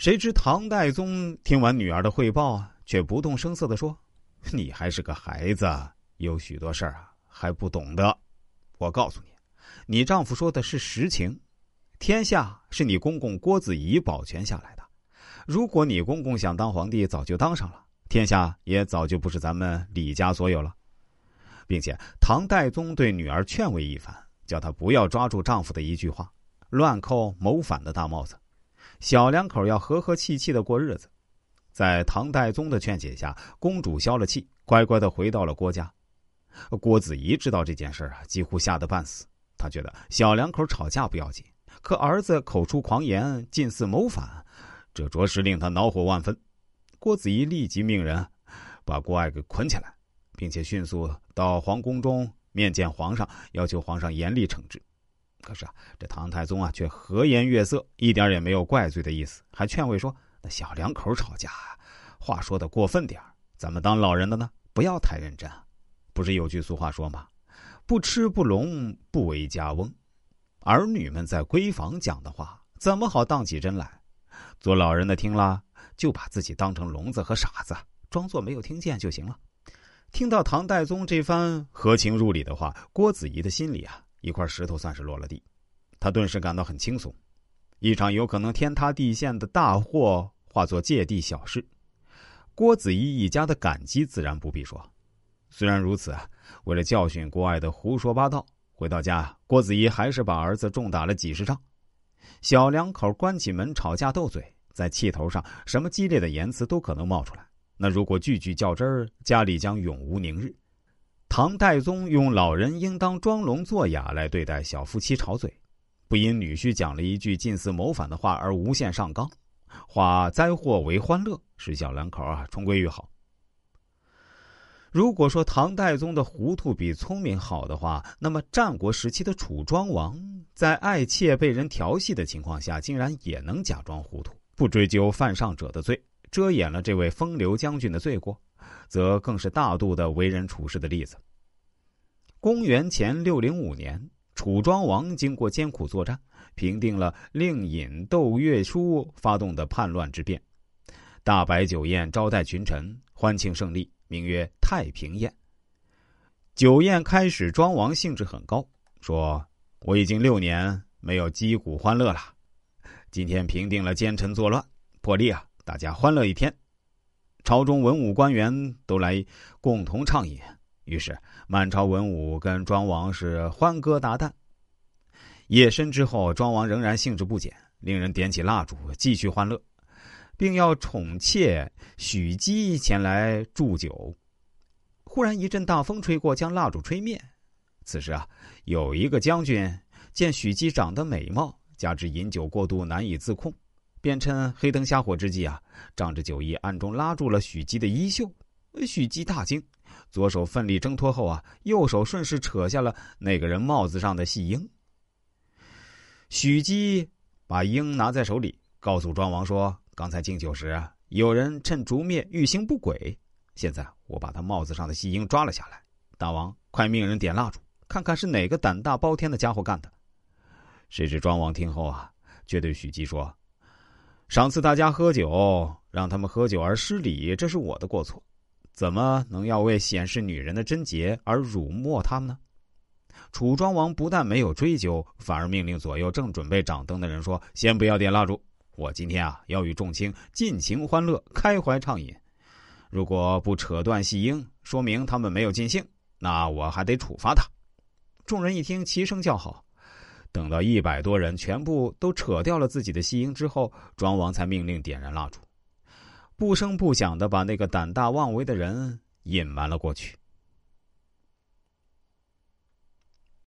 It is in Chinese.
谁知唐代宗听完女儿的汇报啊，却不动声色的说：“你还是个孩子，有许多事儿啊还不懂得。我告诉你，你丈夫说的是实情，天下是你公公郭子仪保全下来的。如果你公公想当皇帝，早就当上了，天下也早就不是咱们李家所有了。并且唐代宗对女儿劝慰一番，叫她不要抓住丈夫的一句话，乱扣谋反的大帽子。”小两口要和和气气的过日子，在唐代宗的劝解下，公主消了气，乖乖的回到了郭家。郭子仪知道这件事啊，几乎吓得半死。他觉得小两口吵架不要紧，可儿子口出狂言，近似谋反，这着实令他恼火万分。郭子仪立即命人把郭爱给捆起来，并且迅速到皇宫中面见皇上，要求皇上严厉惩治。可是啊，这唐太宗啊却和颜悦色，一点也没有怪罪的意思，还劝慰说：“那小两口吵架，话说的过分点咱们当老人的呢，不要太认真。不是有句俗话说吗？不吃不聋，不为家翁。儿女们在闺房讲的话，怎么好当起真来？做老人的听了，就把自己当成聋子和傻子，装作没有听见就行了。”听到唐太宗这番合情入理的话，郭子仪的心里啊。一块石头算是落了地，他顿时感到很轻松，一场有可能天塌地陷的大祸化作芥蒂小事。郭子仪一家的感激自然不必说。虽然如此，为了教训郭爱的胡说八道，回到家，郭子仪还是把儿子重打了几十仗。小两口关起门吵架斗嘴，在气头上，什么激烈的言辞都可能冒出来。那如果句句较真儿，家里将永无宁日。唐太宗用“老人应当装聋作哑”来对待小夫妻吵嘴，不因女婿讲了一句近似谋反的话而无限上纲，化灾祸为欢乐，使小两口啊重归于好。如果说唐太宗的糊涂比聪明好的话，那么战国时期的楚庄王在爱妾被人调戏的情况下，竟然也能假装糊涂，不追究犯上者的罪，遮掩了这位风流将军的罪过。则更是大度的为人处事的例子。公元前六零五年，楚庄王经过艰苦作战，平定了令尹窦月书发动的叛乱之变，大摆酒宴招待群臣，欢庆胜利，名曰太平宴。酒宴开始，庄王兴致很高，说：“我已经六年没有击鼓欢乐了，今天平定了奸臣作乱，破例啊，大家欢乐一天。”朝中文武官员都来共同畅饮，于是满朝文武跟庄王是欢歌达旦。夜深之后，庄王仍然兴致不减，令人点起蜡烛继续欢乐，并要宠妾许姬前来祝酒。忽然一阵大风吹过，将蜡烛吹灭。此时啊，有一个将军见许姬长得美貌，加之饮酒过度难以自控。便趁黑灯瞎火之际啊，仗着酒意暗中拉住了许姬的衣袖。许姬大惊，左手奋力挣脱后啊，右手顺势扯下了那个人帽子上的细缨。许姬把缨拿在手里，告诉庄王说：“刚才敬酒时，有人趁烛灭欲行不轨，现在我把他帽子上的细缨抓了下来。大王快命人点蜡烛，看看是哪个胆大包天的家伙干的。”谁知庄王听后啊，却对许姬说。赏赐大家喝酒，让他们喝酒而失礼，这是我的过错，怎么能要为显示女人的贞洁而辱没他们呢？楚庄王不但没有追究，反而命令左右正准备掌灯的人说：“先不要点蜡烛，我今天啊要与众卿尽情欢乐，开怀畅饮。如果不扯断细缨，说明他们没有尽兴，那我还得处罚他。”众人一听，齐声叫好。等到一百多人全部都扯掉了自己的细缨之后，庄王才命令点燃蜡烛，不声不响的把那个胆大妄为的人隐瞒了过去。